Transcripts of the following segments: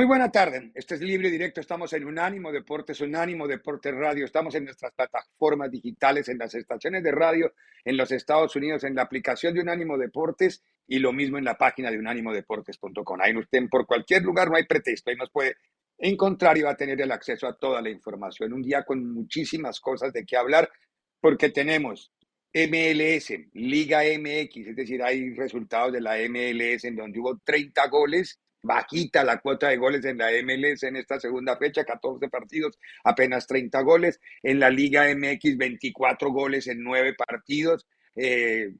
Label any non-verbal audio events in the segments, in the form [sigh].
Muy buena tarde. Este es Libre Directo. Estamos en Unánimo Deportes, Unánimo Deportes Radio. Estamos en nuestras plataformas digitales, en las estaciones de radio en los Estados Unidos, en la aplicación de Unánimo Deportes y lo mismo en la página de unánimodeportes.com. Ahí usted por cualquier lugar no hay pretexto. Ahí nos puede encontrar y va a tener el acceso a toda la información. Un día con muchísimas cosas de qué hablar porque tenemos MLS, Liga MX, es decir, hay resultados de la MLS en donde hubo 30 goles bajita la cuota de goles en la MLS en esta segunda fecha, 14 partidos, apenas 30 goles. En la Liga MX, 24 goles en 9 partidos. Eh,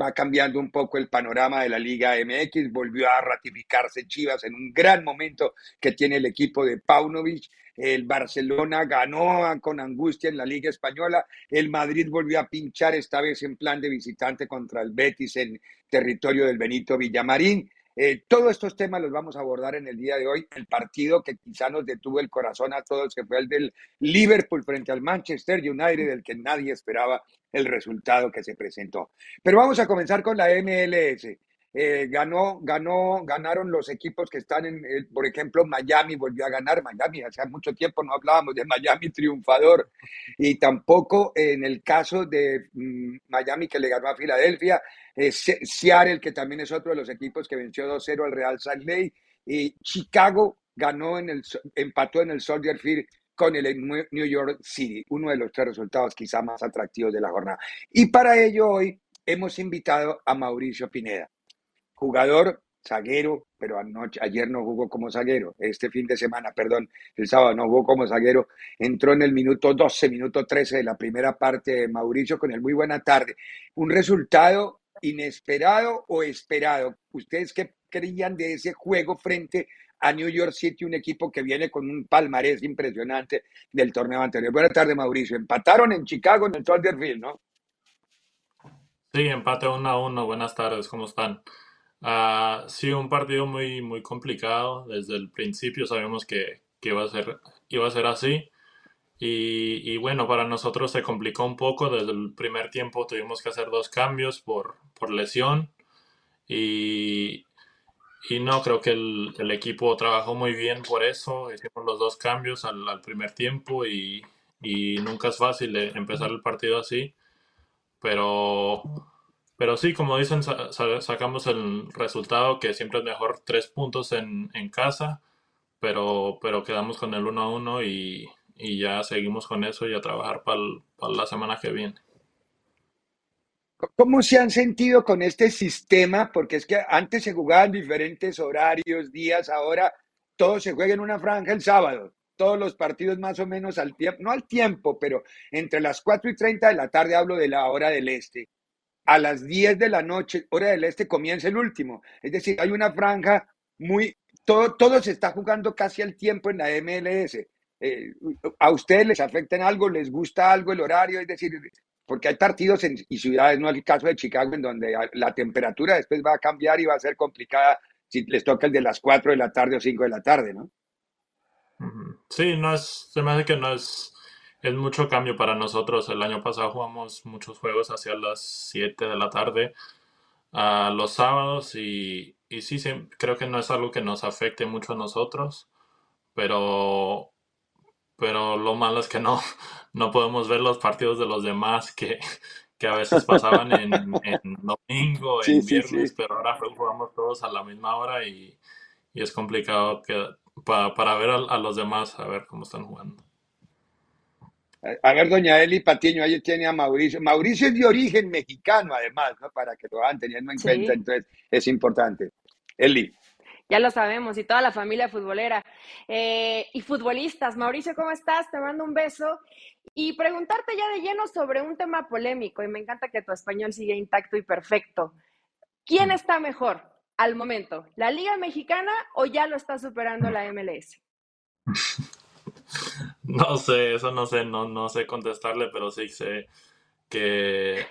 va cambiando un poco el panorama de la Liga MX. Volvió a ratificarse Chivas en un gran momento que tiene el equipo de Paunovic. El Barcelona ganó con angustia en la Liga Española. El Madrid volvió a pinchar, esta vez en plan de visitante contra el Betis en territorio del Benito Villamarín. Eh, todos estos temas los vamos a abordar en el día de hoy. El partido que quizá nos detuvo el corazón a todos, que fue el del Liverpool frente al Manchester United, del que nadie esperaba el resultado que se presentó. Pero vamos a comenzar con la MLS. Eh, ganó, ganó, ganaron los equipos que están en, eh, por ejemplo, Miami volvió a ganar. Miami, hace mucho tiempo no hablábamos de Miami [laughs] triunfador. Y tampoco en el caso de mm, Miami que le ganó a Filadelfia, eh, Seattle, que también es otro de los equipos que venció 2-0 al Real Salt Lake, y Chicago ganó en el, empató en el Soldier Field con el New York City, uno de los tres resultados quizá más atractivos de la jornada. Y para ello hoy hemos invitado a Mauricio Pineda, jugador zaguero, pero anoche, ayer no jugó como zaguero, este fin de semana, perdón, el sábado no jugó como zaguero, entró en el minuto 12, minuto 13 de la primera parte de Mauricio con el muy buena tarde. Un resultado inesperado o esperado? ¿Ustedes qué creían de ese juego frente a New York City, un equipo que viene con un palmarés impresionante del torneo anterior? Buenas tardes, Mauricio. Empataron en Chicago en el Soldier Field, ¿no? Sí, empate 1 a 1. Buenas tardes, ¿cómo están? Uh, sí, un partido muy, muy complicado. Desde el principio sabemos que, que iba, a ser, iba a ser así. Y, bueno, para nosotros se complicó un poco. Desde el primer tiempo tuvimos que hacer dos cambios por, por lesión. Y, y no, creo que el, el, equipo trabajó muy bien por eso. Hicimos los dos cambios al, al primer tiempo y, y, nunca es fácil empezar el partido así. Pero, pero sí, como dicen, sacamos el resultado que siempre es mejor tres puntos en, en casa. Pero, pero quedamos con el 1 a 1 y, y ya seguimos con eso y a trabajar para la semana que viene. ¿Cómo se han sentido con este sistema? Porque es que antes se jugaban diferentes horarios, días, ahora todo se juega en una franja el sábado. Todos los partidos más o menos al tiempo, no al tiempo, pero entre las 4 y 30 de la tarde hablo de la hora del este. A las 10 de la noche, hora del este, comienza el último. Es decir, hay una franja muy, todo, todo se está jugando casi al tiempo en la MLS. Eh, a ustedes les afecta algo, les gusta algo el horario, es decir, porque hay partidos en, y ciudades, no es el caso de Chicago, en donde la temperatura después va a cambiar y va a ser complicada si les toca el de las 4 de la tarde o 5 de la tarde, ¿no? Sí, no es, se me hace que no es, es mucho cambio para nosotros. El año pasado jugamos muchos juegos hacia las 7 de la tarde a los sábados y, y sí, sí, creo que no es algo que nos afecte mucho a nosotros, pero pero lo malo es que no, [laughs] no podemos ver los partidos de los demás que, a veces pasaban en, [laughs] domingo, en viernes, pero ahora jugamos todos a la misma hora y, es complicado que, para, ver a, los demás, a ver cómo están jugando. A ver, doña Eli Patiño, ahí tiene a Mauricio. Mauricio es de origen mexicano, además, ¿no? Para que lo vayan teniendo en cuenta, entonces es importante. Eli ya lo sabemos, y toda la familia futbolera. Eh, y futbolistas, Mauricio, ¿cómo estás? Te mando un beso. Y preguntarte ya de lleno sobre un tema polémico, y me encanta que tu español siga intacto y perfecto. ¿Quién está mejor al momento? ¿La Liga Mexicana o ya lo está superando la MLS? [laughs] [laughs] No sé, eso no sé, no, no sé contestarle, pero sí sé que,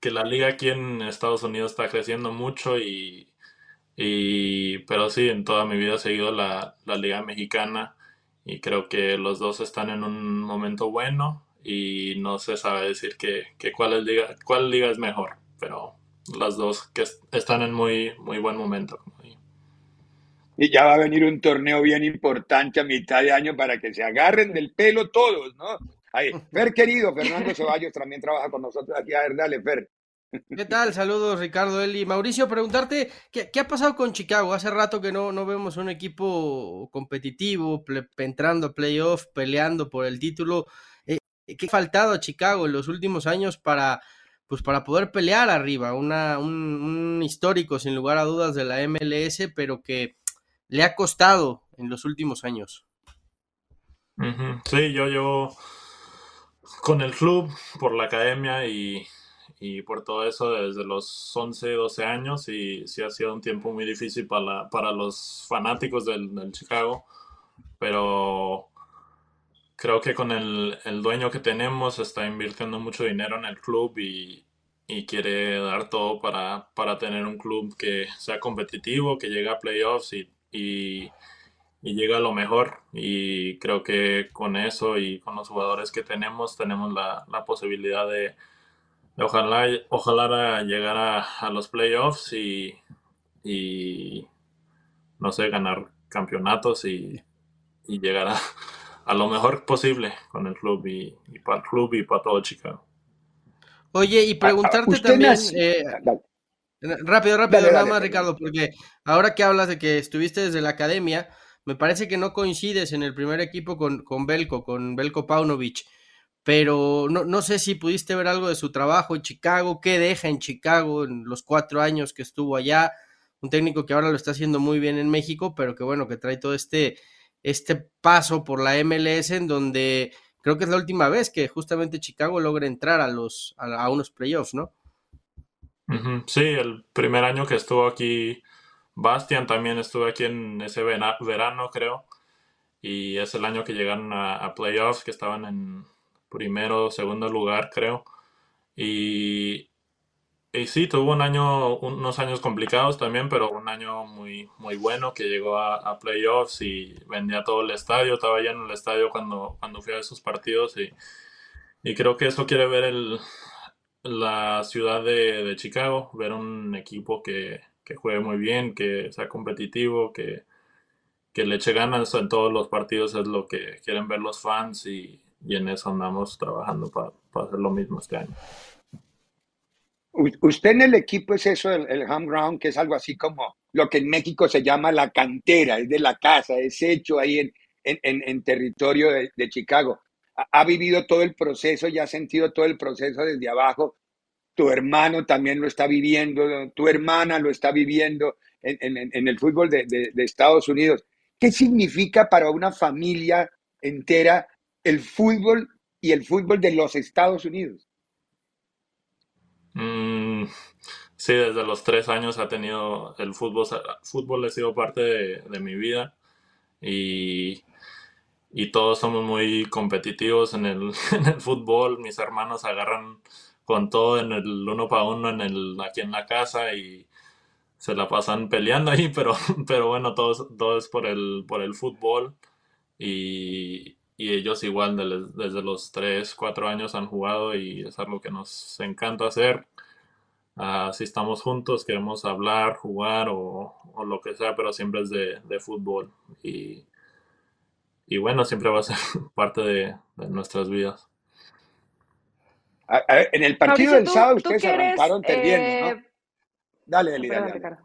que la liga aquí en Estados Unidos está creciendo mucho y, Y, pero sí, en toda mi vida he seguido la, la Liga Mexicana y creo que los dos están en un momento bueno y no se sabe decir que, cuál, liga, cuál liga es mejor, pero las dos que están en muy, muy buen momento. Y ya va a venir un torneo bien importante a mitad de año para que se agarren del pelo todos, ¿no? Ahí. [laughs] Fer, querido, Fernando Ceballos también trabaja con nosotros aquí. A ver, dale, Fer. ¿Qué tal? Saludos, Ricardo, Eli. Mauricio, preguntarte, ¿qué, ha pasado con Chicago? Hace rato que no, no vemos un equipo competitivo, entrando a playoff, peleando por el título. Eh, ¿Qué ha faltado a Chicago en los últimos años para, pues, para poder pelear arriba? Una, un, histórico, sin lugar a dudas, de la MLS, pero que le ha costado en los últimos años. Sí, yo, yo con el club, por la academia y y por todo eso desde los 11, 12 años y sí ha sido un tiempo muy difícil para, para los fanáticos del, Chicago, pero creo que con el, el, dueño que tenemos está invirtiendo mucho dinero en el club y, y quiere dar todo para, para, tener un club que sea competitivo, que llegue a playoffs y, y, y llegue a lo mejor. Y creo que con eso y con los jugadores que tenemos tenemos la, la posibilidad de Ojalá, ojalá llegar a, los playoffs y, y, no sé, ganar campeonatos y, llegar a, lo mejor posible con el club y, para el club y para todo Chicago. Oye, y preguntarte también, eh, rápido, rápido, nada más, Ricardo, porque ahora que hablas de que estuviste desde la academia, me parece que no coincides en el primer equipo con, con Belko, con Belko Paunovic. Pero no, no, sé si pudiste ver algo de su trabajo en Chicago, qué deja en Chicago en los cuatro años que estuvo allá, un técnico que ahora lo está haciendo muy bien en México, pero que bueno, que trae todo este, este paso por la MLS en donde creo que es la última vez que justamente Chicago logra entrar a, los, a, unos playoffs, ¿no? Sí, el primer año que estuvo aquí, Bastian también estuvo aquí en ese verano, creo, y es el año que llegaron a playoffs, que estaban en primero segundo lugar, creo. Y, sí, tuvo un año, unos años complicados también, pero un año muy, muy bueno que llegó a, playoffs y vendía todo el estadio. Estaba en el estadio cuando, cuando fui a esos partidos y, y creo que eso quiere ver el, la ciudad de, Chicago, ver un equipo que, que, juegue muy bien, que sea competitivo, que, que le eche ganas en todos los partidos, es lo que quieren ver los fans y, y en eso andamos trabajando para, hacer lo mismo este año. Usted en el equipo es eso, el, home ground, que es algo así como lo que en México se llama la cantera, es de la casa, es hecho ahí en, en, territorio de, Chicago. Ha, vivido todo el proceso y ha sentido todo el proceso desde abajo. Tu hermano también lo está viviendo, tu hermana lo está viviendo en, el fútbol de, de Estados Unidos. ¿Qué significa para una familia entera el fútbol y el fútbol de los Estados Unidos? Mm, sí, desde los tres años ha tenido el fútbol, fútbol ha sido parte de, mi vida y, y, todos somos muy competitivos en el, [laughs] en el, fútbol. Mis hermanos agarran con todo en el uno para uno en el, aquí en la casa y se la pasan peleando ahí, [laughs] pero, pero bueno, todo, todo es por el, por el fútbol y, y ellos igual desde los 3, 4 años han jugado y es algo que nos encanta hacer. Uh, si estamos juntos, queremos hablar, jugar o, lo que sea, pero siempre es de, fútbol. Y, y, bueno, siempre va a ser [laughs] parte de, nuestras vidas. en el partido del sábado ustedes arrancaron perdiendo, ¿no? Eh, dale, dale, dale.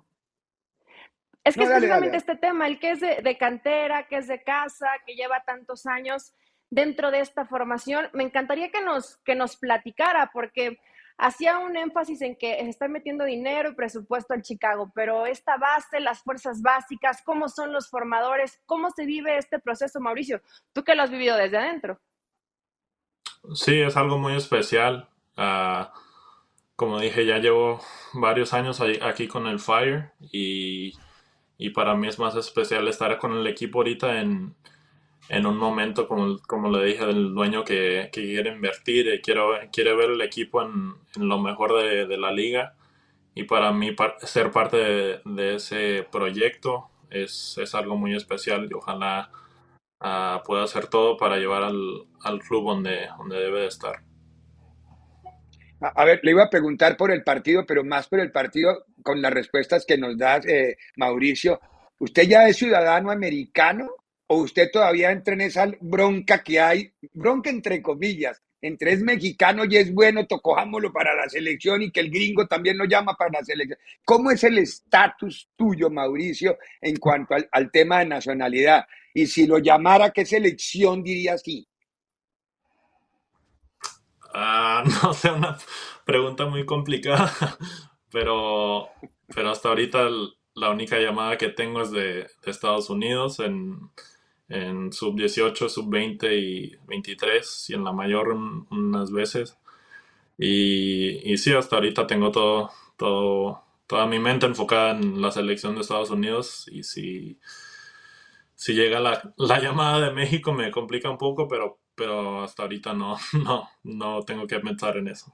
Es que es precisamente este tema, el que es de, cantera, que es de casa, que lleva tantos años dentro de esta formación. Me encantaría que nos, que nos platicara, porque hacía un énfasis en que se está metiendo dinero y presupuesto en Chicago, pero esta base, las fuerzas básicas, cómo son los formadores, cómo se vive este proceso, Mauricio, tú que lo has vivido desde adentro. Sí, es algo muy especial. Ah, como dije, ya llevo varios años aquí con el Fire y y para mí es más especial estar con el equipo ahorita en, en un momento, como, como le dije, del dueño que, que quiere invertir y quiere, quiere ver el equipo en, en lo mejor de, de, la liga y para mí ser parte de, ese proyecto es, es, algo muy especial y ojalá uh, pueda hacer todo para llevar al, al, club donde, donde debe de estar. A ver, le iba a preguntar por el partido, pero más por el partido con las respuestas que nos da eh, Mauricio. ¿Usted ya es ciudadano americano o usted todavía entra en esa bronca que hay, bronca entre comillas, entre es mexicano y es bueno, tocojámoslo para la selección y que el gringo también lo llama para la selección. ¿Cómo es el estatus tuyo, Mauricio, en cuanto al, al, tema de nacionalidad? Y si lo llamara, ¿qué selección diría sí? Ah, [laughs] no sé, una pregunta muy complicada, pero, pero hasta ahorita la única llamada que tengo es de, de Estados Unidos en en sub 18, sub 20 y 23 y en la mayor unas veces. Y, y sí, hasta ahorita tengo todo, todo, toda mi mente enfocada en la selección de Estados Unidos y si, si llega la, la llamada de México me complica un poco, pero, pero hasta ahorita no, [laughs] no, no tengo que pensar en eso.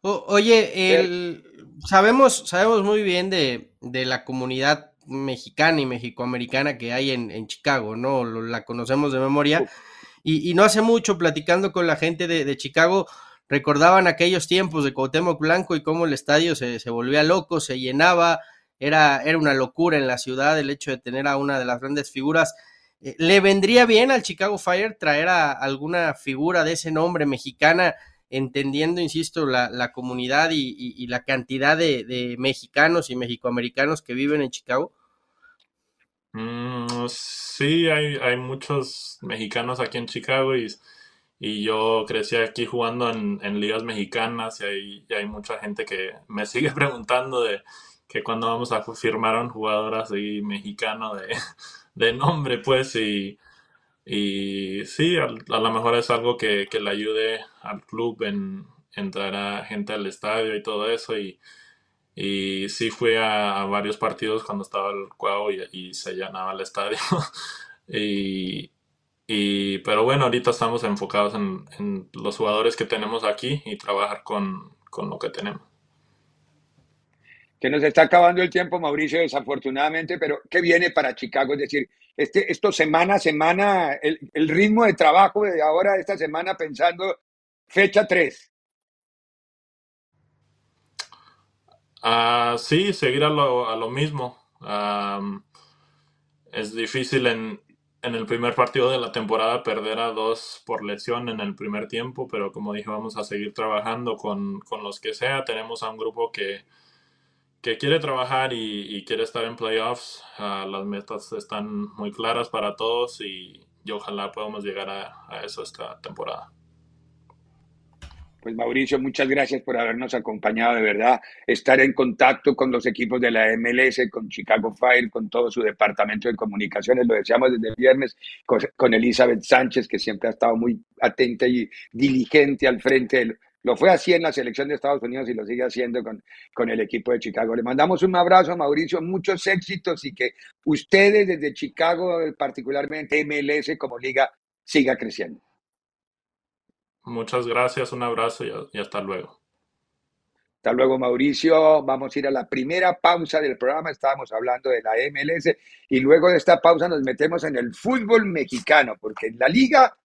oye, el, sabemos, sabemos muy bien de, de la comunidad mexicana y mexicoamericana que hay en, Chicago, ¿no? La conocemos de memoria. Y, no hace mucho, platicando con la gente de, Chicago, recordaban aquellos tiempos de Cuauhtémoc Blanco y cómo el estadio se, volvía loco, se llenaba, era, era una locura en la ciudad el hecho de tener a una de las grandes figuras. Eh, ¿Le vendría bien al Chicago Fire traer a alguna figura de ese nombre mexicana, entendiendo, insisto, la, comunidad y, la cantidad de, de mexicanos y mexicoamericanos que viven en Chicago? Mm, sí, hay, hay muchos mexicanos aquí en Chicago y, y yo crecí aquí jugando en, ligas mexicanas y hay, hay mucha gente que me [laughs] sigue preguntando de que cuando vamos a firmar un jugador así mexicano de, [laughs] de nombre, pues, y, y sí, a, a, lo mejor es algo que, que le ayude al club en, en traer a gente al estadio y todo eso y y sí fui a, varios partidos cuando estaba el juego y, se llenaba el estadio. [laughs] y, pero bueno, ahorita estamos enfocados en, los jugadores que tenemos aquí y trabajar con, lo que tenemos. Que nos está acabando el tiempo, Mauricio, desafortunadamente, pero ¿qué viene para Chicago? Es decir, este, esto semana a semana, el, el ritmo de trabajo de ahora, esta semana, pensando fecha 3, Uh, sí, seguir a lo, a lo mismo. es difícil en, en, el primer partido de la temporada perder a dos por lesión en el primer tiempo, pero como dije, vamos a seguir trabajando con, con los que sea. Tenemos a un grupo que, que quiere trabajar y, quiere estar en playoffs. Uh, las metas están muy claras para todos y, y ojalá podamos llegar a, a eso esta temporada. Pues Mauricio, muchas gracias por habernos acompañado, de verdad, estar en contacto con los equipos de la MLS, con Chicago Fire, con todo su departamento de comunicaciones, lo deseamos desde el viernes, con, Elizabeth Sánchez, que siempre ha estado muy atenta y diligente al frente lo fue así en la selección de Estados Unidos y lo sigue haciendo con, con el equipo de Chicago. Le mandamos un abrazo, Mauricio, muchos éxitos y que ustedes desde Chicago, particularmente MLS como liga, siga creciendo. Muchas gracias, un abrazo y, hasta luego. Hasta luego, Mauricio. Vamos a ir a la primera pausa del programa. Estábamos hablando de la MLS y luego de esta pausa nos metemos en el fútbol mexicano, porque en la Liga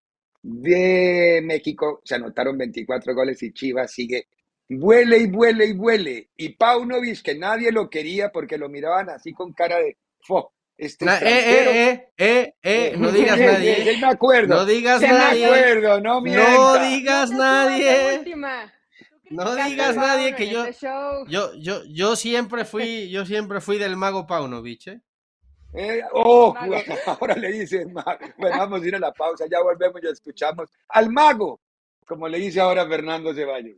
de México se anotaron 24 goles y Chivas sigue vuele y vuele y vuele. Y Paunovic, que nadie lo quería porque lo miraban así con cara de fo. Este eh, eh, eh, eh, no [laughs] digas nadie. me acuerdo. No digas nadie. Me acuerdo, no, no digas nadie. No digas nadie que yo, yo, yo, yo siempre [laughs] fui, yo siempre fui del mago Paunovic, ¿eh? Eh, oh, [laughs] ahora le dice mago. Bueno, vamos a ir a la pausa, ya volvemos y escuchamos al mago, como le dice ahora Fernando Ceballos.